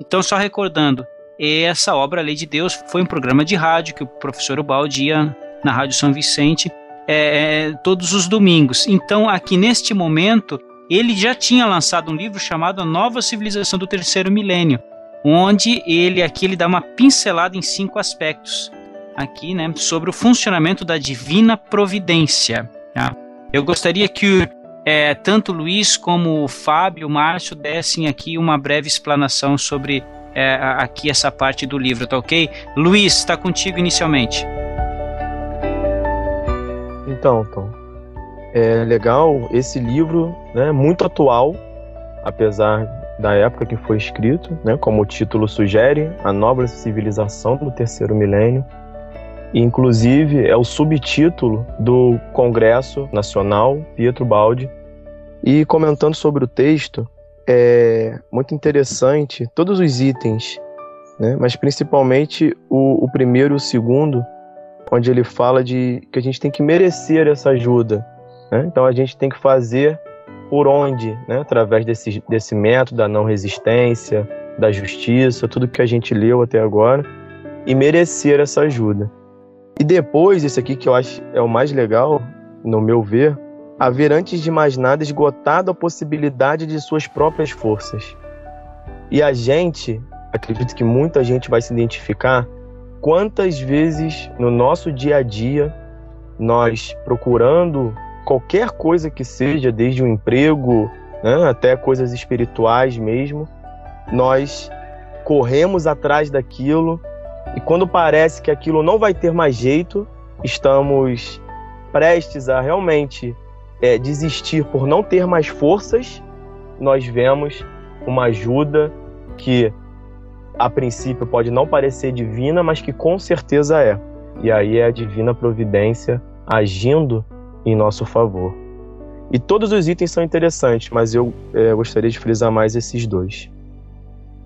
Então, só recordando, essa obra, Lei de Deus, foi um programa de rádio que o professor Ubaldi ia na Rádio São Vicente é, é, todos os domingos. Então, aqui neste momento, ele já tinha lançado um livro chamado A Nova Civilização do Terceiro Milênio onde ele aqui ele dá uma pincelada em cinco aspectos aqui, né, sobre o funcionamento da divina providência. Tá? Eu gostaria que é, tanto Luiz como o Fábio, o Márcio dessem aqui uma breve explanação sobre é, aqui essa parte do livro, tá ok? Luiz, está contigo inicialmente. Então, Tom, é legal esse livro, né, muito atual, apesar da época que foi escrito, né, como o título sugere, a nova civilização do terceiro milênio. E, inclusive, é o subtítulo do Congresso Nacional Pietro Baldi. E comentando sobre o texto, é muito interessante todos os itens, né, mas principalmente o, o primeiro e o segundo, onde ele fala de que a gente tem que merecer essa ajuda. Né? Então a gente tem que fazer por onde, né, através desse, desse método da não resistência, da justiça, tudo que a gente leu até agora, e merecer essa ajuda. E depois, isso aqui que eu acho é o mais legal, no meu ver, haver antes de mais nada esgotado a possibilidade de suas próprias forças. E a gente, acredito que muita gente vai se identificar, quantas vezes no nosso dia a dia nós procurando qualquer coisa que seja, desde um emprego né, até coisas espirituais mesmo, nós corremos atrás daquilo e quando parece que aquilo não vai ter mais jeito, estamos prestes a realmente é, desistir por não ter mais forças, nós vemos uma ajuda que a princípio pode não parecer divina, mas que com certeza é. E aí é a divina providência agindo em nosso favor. E todos os itens são interessantes, mas eu é, gostaria de frisar mais esses dois.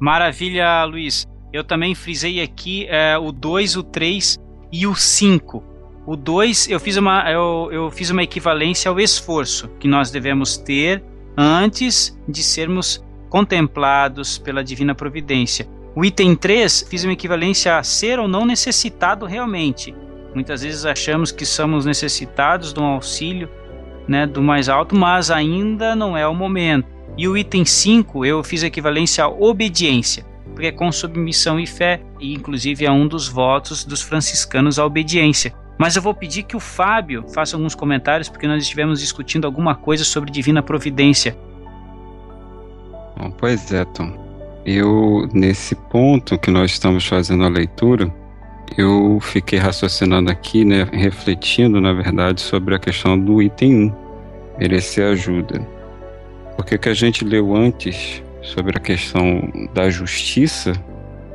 Maravilha, Luiz. Eu também frisei aqui é, o 2, o 3 e o 5. O 2, eu, fiz uma, eu, eu fiz uma equivalência ao esforço que nós devemos ter antes de sermos contemplados pela divina providência. O item 3, fiz uma equivalência a ser ou não necessitado realmente. Muitas vezes achamos que somos necessitados de um auxílio né, do mais alto, mas ainda não é o momento. E o item 5, eu fiz equivalência à obediência, porque é com submissão e fé, e inclusive é um dos votos dos franciscanos a obediência. Mas eu vou pedir que o Fábio faça alguns comentários, porque nós estivemos discutindo alguma coisa sobre divina providência. Pois é, Tom. Eu, nesse ponto que nós estamos fazendo a leitura, eu fiquei raciocinando aqui, né, refletindo, na verdade, sobre a questão do item 1, merecer ajuda. Porque o que a gente leu antes sobre a questão da justiça,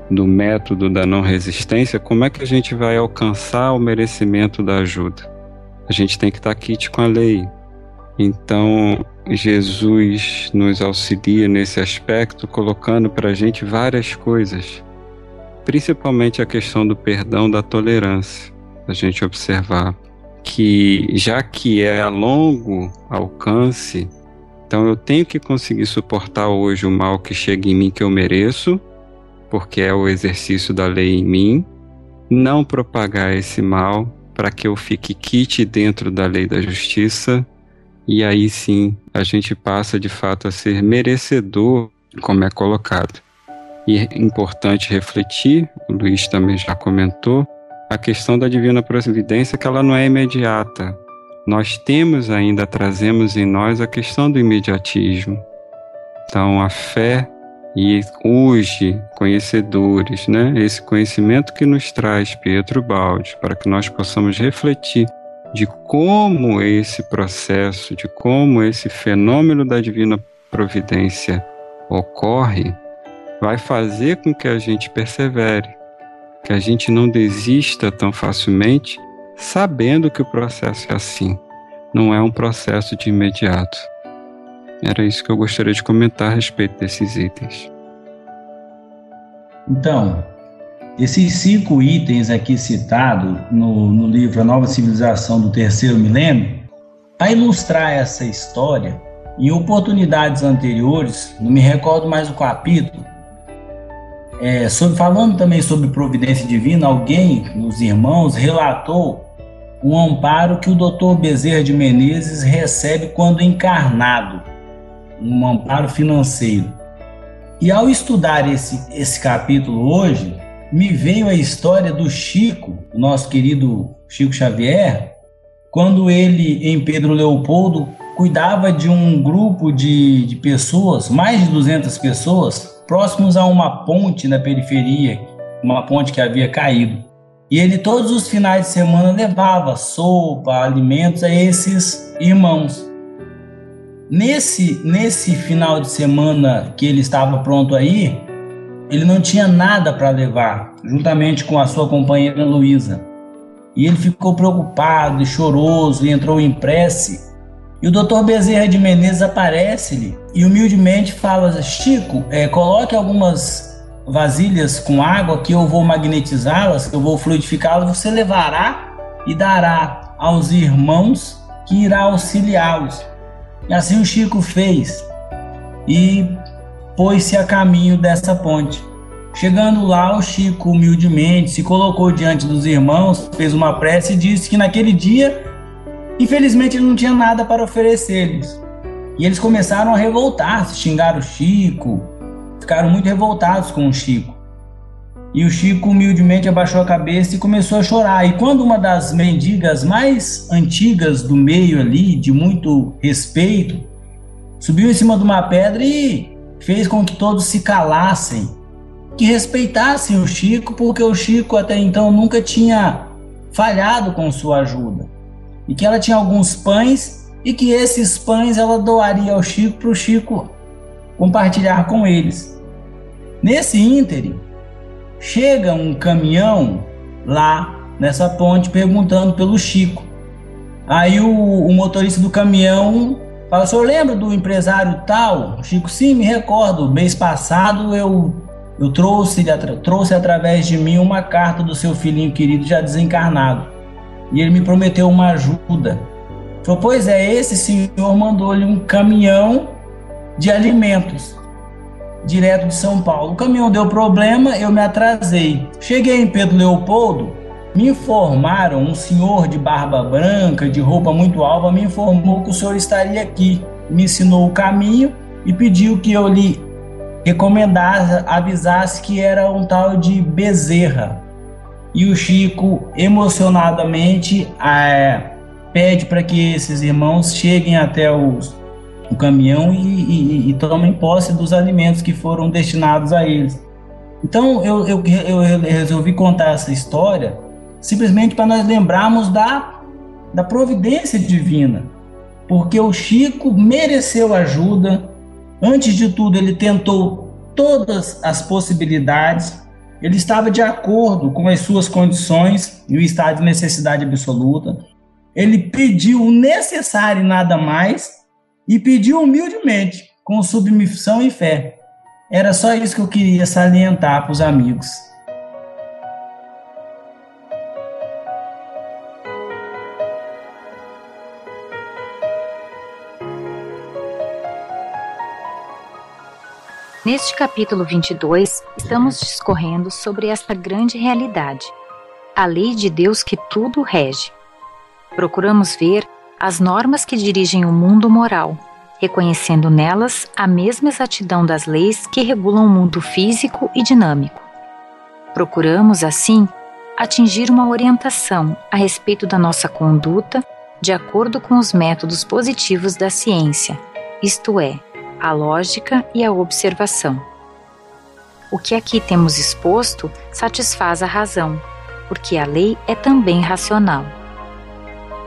do método da não resistência, como é que a gente vai alcançar o merecimento da ajuda? A gente tem que estar quite com a lei. Então, Jesus nos auxilia nesse aspecto, colocando para a gente várias coisas, principalmente a questão do perdão, da tolerância. A gente observar que, já que é a longo alcance, então eu tenho que conseguir suportar hoje o mal que chega em mim que eu mereço, porque é o exercício da lei em mim, não propagar esse mal para que eu fique quite dentro da lei da justiça, e aí sim a gente passa de fato a ser merecedor, como é colocado. E é importante refletir, o Luiz também já comentou, a questão da divina providência que ela não é imediata, nós temos ainda, trazemos em nós a questão do imediatismo. Então, a fé e hoje, conhecedores, né? Esse conhecimento que nos traz Pietro Baldi, para que nós possamos refletir de como esse processo, de como esse fenômeno da divina providência ocorre, vai fazer com que a gente persevere, que a gente não desista tão facilmente sabendo que o processo é assim, não é um processo de imediato. Era isso que eu gostaria de comentar a respeito desses itens. Então, esses cinco itens aqui citados no, no livro A Nova Civilização do Terceiro Milênio, a ilustrar essa história, em oportunidades anteriores, não me recordo mais o capítulo, é, sobre, falando também sobre providência divina, alguém, nos irmãos, relatou um amparo que o Dr. Bezerra de Menezes recebe quando encarnado, um amparo financeiro. E ao estudar esse, esse capítulo hoje, me veio a história do Chico, nosso querido Chico Xavier, quando ele, em Pedro Leopoldo, cuidava de um grupo de, de pessoas, mais de 200 pessoas, próximos a uma ponte na periferia, uma ponte que havia caído. E ele todos os finais de semana levava sopa, alimentos a esses irmãos. Nesse, nesse final de semana que ele estava pronto aí, ele não tinha nada para levar, juntamente com a sua companheira Luísa. E ele ficou preocupado e choroso e entrou em prece. E o doutor Bezerra de Menezes aparece-lhe e humildemente fala: Chico, é, coloque algumas vasilhas com água que eu vou magnetizá-las, eu vou fluidificá-las, você levará e dará aos irmãos que irá auxiliá-los. E assim o Chico fez e pôs-se a caminho dessa ponte. Chegando lá, o Chico humildemente se colocou diante dos irmãos, fez uma prece e disse que naquele dia, infelizmente, ele não tinha nada para oferecer-lhes. E eles começaram a revoltar-se, xingar o Chico, ficaram muito revoltados com o Chico. E o Chico humildemente abaixou a cabeça e começou a chorar. E quando uma das mendigas mais antigas do meio ali, de muito respeito, subiu em cima de uma pedra e fez com que todos se calassem, que respeitassem o Chico, porque o Chico até então nunca tinha falhado com sua ajuda. E que ela tinha alguns pães e que esses pães ela doaria ao Chico para o Chico compartilhar com eles. Nesse ínterim, chega um caminhão lá nessa ponte perguntando pelo Chico. Aí o, o motorista do caminhão fala: O senhor lembra do empresário tal? Chico, sim, me recordo. Mês passado eu eu trouxe, trouxe através de mim uma carta do seu filhinho querido já desencarnado. E ele me prometeu uma ajuda. Falou, pois é, esse senhor mandou-lhe um caminhão de alimentos direto de São Paulo. O caminhão deu problema, eu me atrasei. Cheguei em Pedro Leopoldo, me informaram, um senhor de barba branca, de roupa muito alva, me informou que o senhor estaria aqui. Me ensinou o caminho e pediu que eu lhe recomendasse, avisasse que era um tal de Bezerra. E o Chico, emocionadamente, é, pede para que esses irmãos cheguem até os, o caminhão e, e, e, tomem posse dos alimentos que foram destinados a eles. Então eu, eu, eu resolvi contar essa história simplesmente para nós lembrarmos da, da providência divina, porque o Chico mereceu ajuda, Antes de tudo, ele tentou todas as possibilidades, ele estava de acordo com as suas condições e o estado de necessidade absoluta. Ele pediu o necessário e nada mais e pediu humildemente, com submissão e fé. Era só isso que eu queria salientar para os amigos. Neste capítulo 22, estamos discorrendo sobre esta grande realidade, a lei de Deus que tudo rege. Procuramos ver as normas que dirigem o mundo moral, reconhecendo nelas a mesma exatidão das leis que regulam o mundo físico e dinâmico. Procuramos, assim, atingir uma orientação a respeito da nossa conduta de acordo com os métodos positivos da ciência, isto é, a lógica e a observação. O que aqui temos exposto satisfaz a razão, porque a lei é também racional.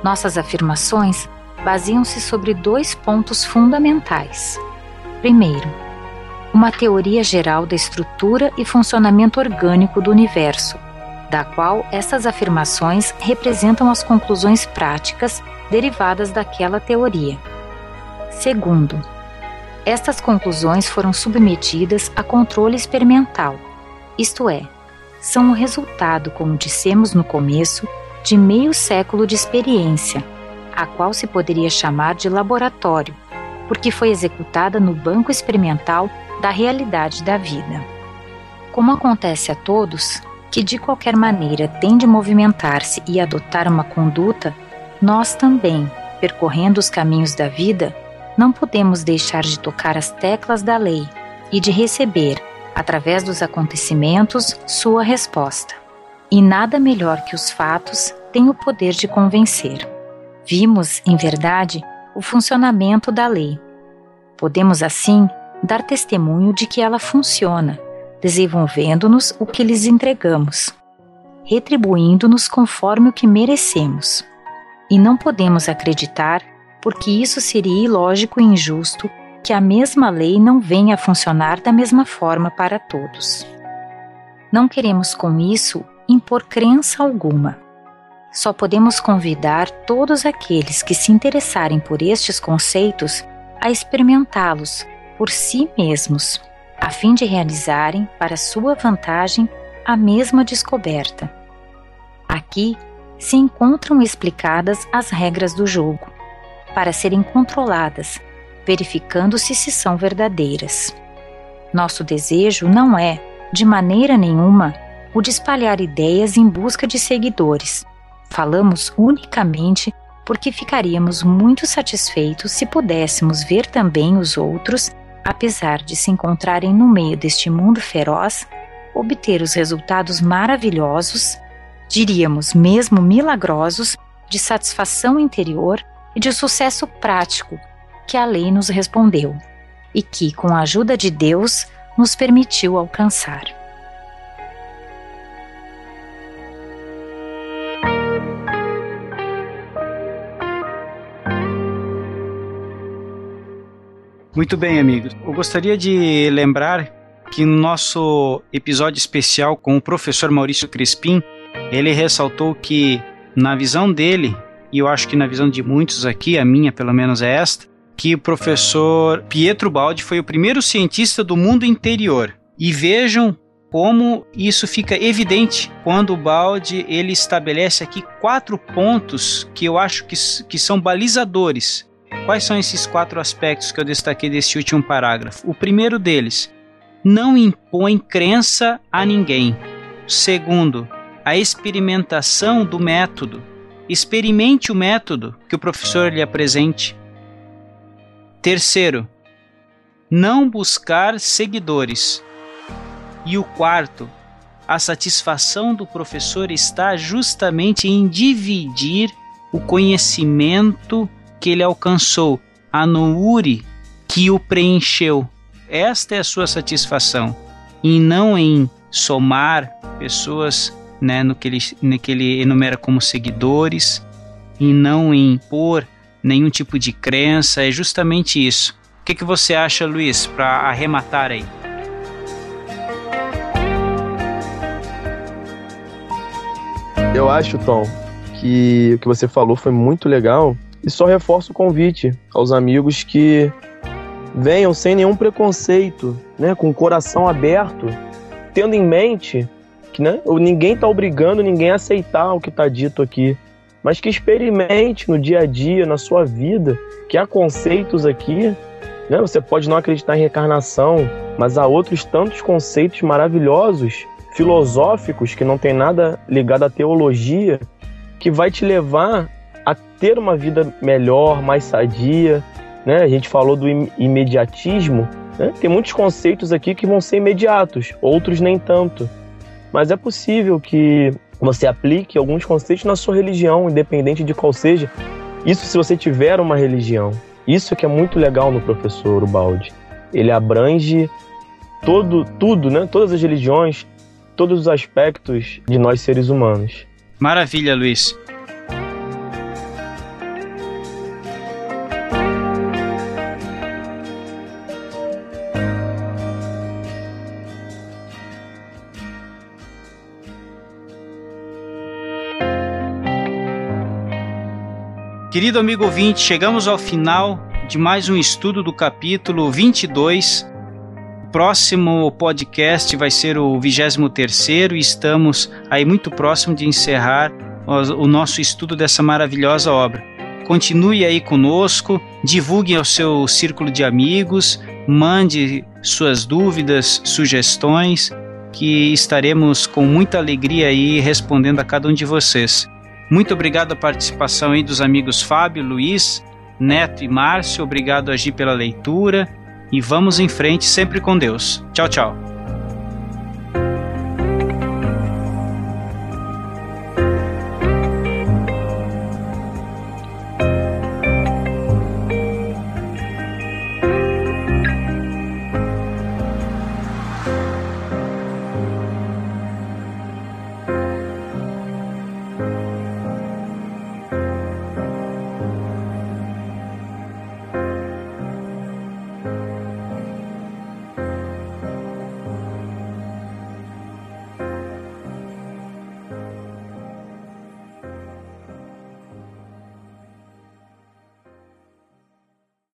Nossas afirmações baseiam-se sobre dois pontos fundamentais. Primeiro, uma teoria geral da estrutura e funcionamento orgânico do universo, da qual essas afirmações representam as conclusões práticas derivadas daquela teoria. Segundo, estas conclusões foram submetidas a controle experimental, isto é, são o resultado, como dissemos no começo, de meio século de experiência, a qual se poderia chamar de laboratório, porque foi executada no banco experimental da realidade da vida. Como acontece a todos, que de qualquer maneira têm de movimentar-se e adotar uma conduta, nós também, percorrendo os caminhos da vida, não podemos deixar de tocar as teclas da lei e de receber, através dos acontecimentos, sua resposta. E nada melhor que os fatos tem o poder de convencer. Vimos, em verdade, o funcionamento da lei. Podemos, assim, dar testemunho de que ela funciona, desenvolvendo-nos o que lhes entregamos, retribuindo-nos conforme o que merecemos. E não podemos acreditar porque isso seria ilógico e injusto que a mesma lei não venha a funcionar da mesma forma para todos. Não queremos com isso impor crença alguma. Só podemos convidar todos aqueles que se interessarem por estes conceitos a experimentá-los por si mesmos, a fim de realizarem, para sua vantagem, a mesma descoberta. Aqui se encontram explicadas as regras do jogo para serem controladas, verificando-se se são verdadeiras. Nosso desejo não é, de maneira nenhuma, o de espalhar ideias em busca de seguidores. Falamos unicamente porque ficaríamos muito satisfeitos se pudéssemos ver também os outros, apesar de se encontrarem no meio deste mundo feroz, obter os resultados maravilhosos, diríamos mesmo milagrosos, de satisfação interior e de sucesso prático que a lei nos respondeu e que, com a ajuda de Deus, nos permitiu alcançar. Muito bem, amigos. Eu gostaria de lembrar que no nosso episódio especial com o professor Maurício Crispim, ele ressaltou que, na visão dele, e eu acho que na visão de muitos aqui, a minha pelo menos é esta, que o professor Pietro Baldi foi o primeiro cientista do mundo interior. E vejam como isso fica evidente quando o Balde ele estabelece aqui quatro pontos que eu acho que, que são balizadores. Quais são esses quatro aspectos que eu destaquei desse último parágrafo? O primeiro deles, não impõe crença a ninguém. Segundo, a experimentação do método. Experimente o método que o professor lhe apresente. Terceiro, não buscar seguidores. E o quarto, a satisfação do professor está justamente em dividir o conhecimento que ele alcançou, a nouri que o preencheu. Esta é a sua satisfação, e não em somar pessoas né, no, que ele, no que ele enumera como seguidores, e não em impor nenhum tipo de crença, é justamente isso. O que, que você acha, Luiz, para arrematar aí? Eu acho, Tom, que o que você falou foi muito legal e só reforço o convite aos amigos que venham sem nenhum preconceito, né, com o coração aberto, tendo em mente né, ninguém está obrigando ninguém a aceitar o que está dito aqui, mas que experimente no dia a dia, na sua vida, que há conceitos aqui. Né, você pode não acreditar em reencarnação, mas há outros tantos conceitos maravilhosos filosóficos que não tem nada ligado à teologia que vai te levar a ter uma vida melhor, mais sadia. Né? A gente falou do imediatismo. Né? Tem muitos conceitos aqui que vão ser imediatos, outros nem tanto. Mas é possível que você aplique alguns conceitos na sua religião, independente de qual seja. Isso se você tiver uma religião. Isso que é muito legal no professor Ubaldi. Ele abrange todo, tudo, né? Todas as religiões, todos os aspectos de nós seres humanos. Maravilha, Luiz. Querido amigo ouvinte, chegamos ao final de mais um estudo do capítulo 22 próximo podcast vai ser o 23 e estamos aí muito próximo de encerrar o, o nosso estudo dessa maravilhosa obra. Continue aí conosco, divulgue ao seu círculo de amigos, mande suas dúvidas, sugestões, que estaremos com muita alegria aí respondendo a cada um de vocês. Muito obrigado a participação aí dos amigos Fábio, Luiz, Neto e Márcio. Obrigado, Agi, pela leitura e vamos em frente sempre com Deus. Tchau, tchau.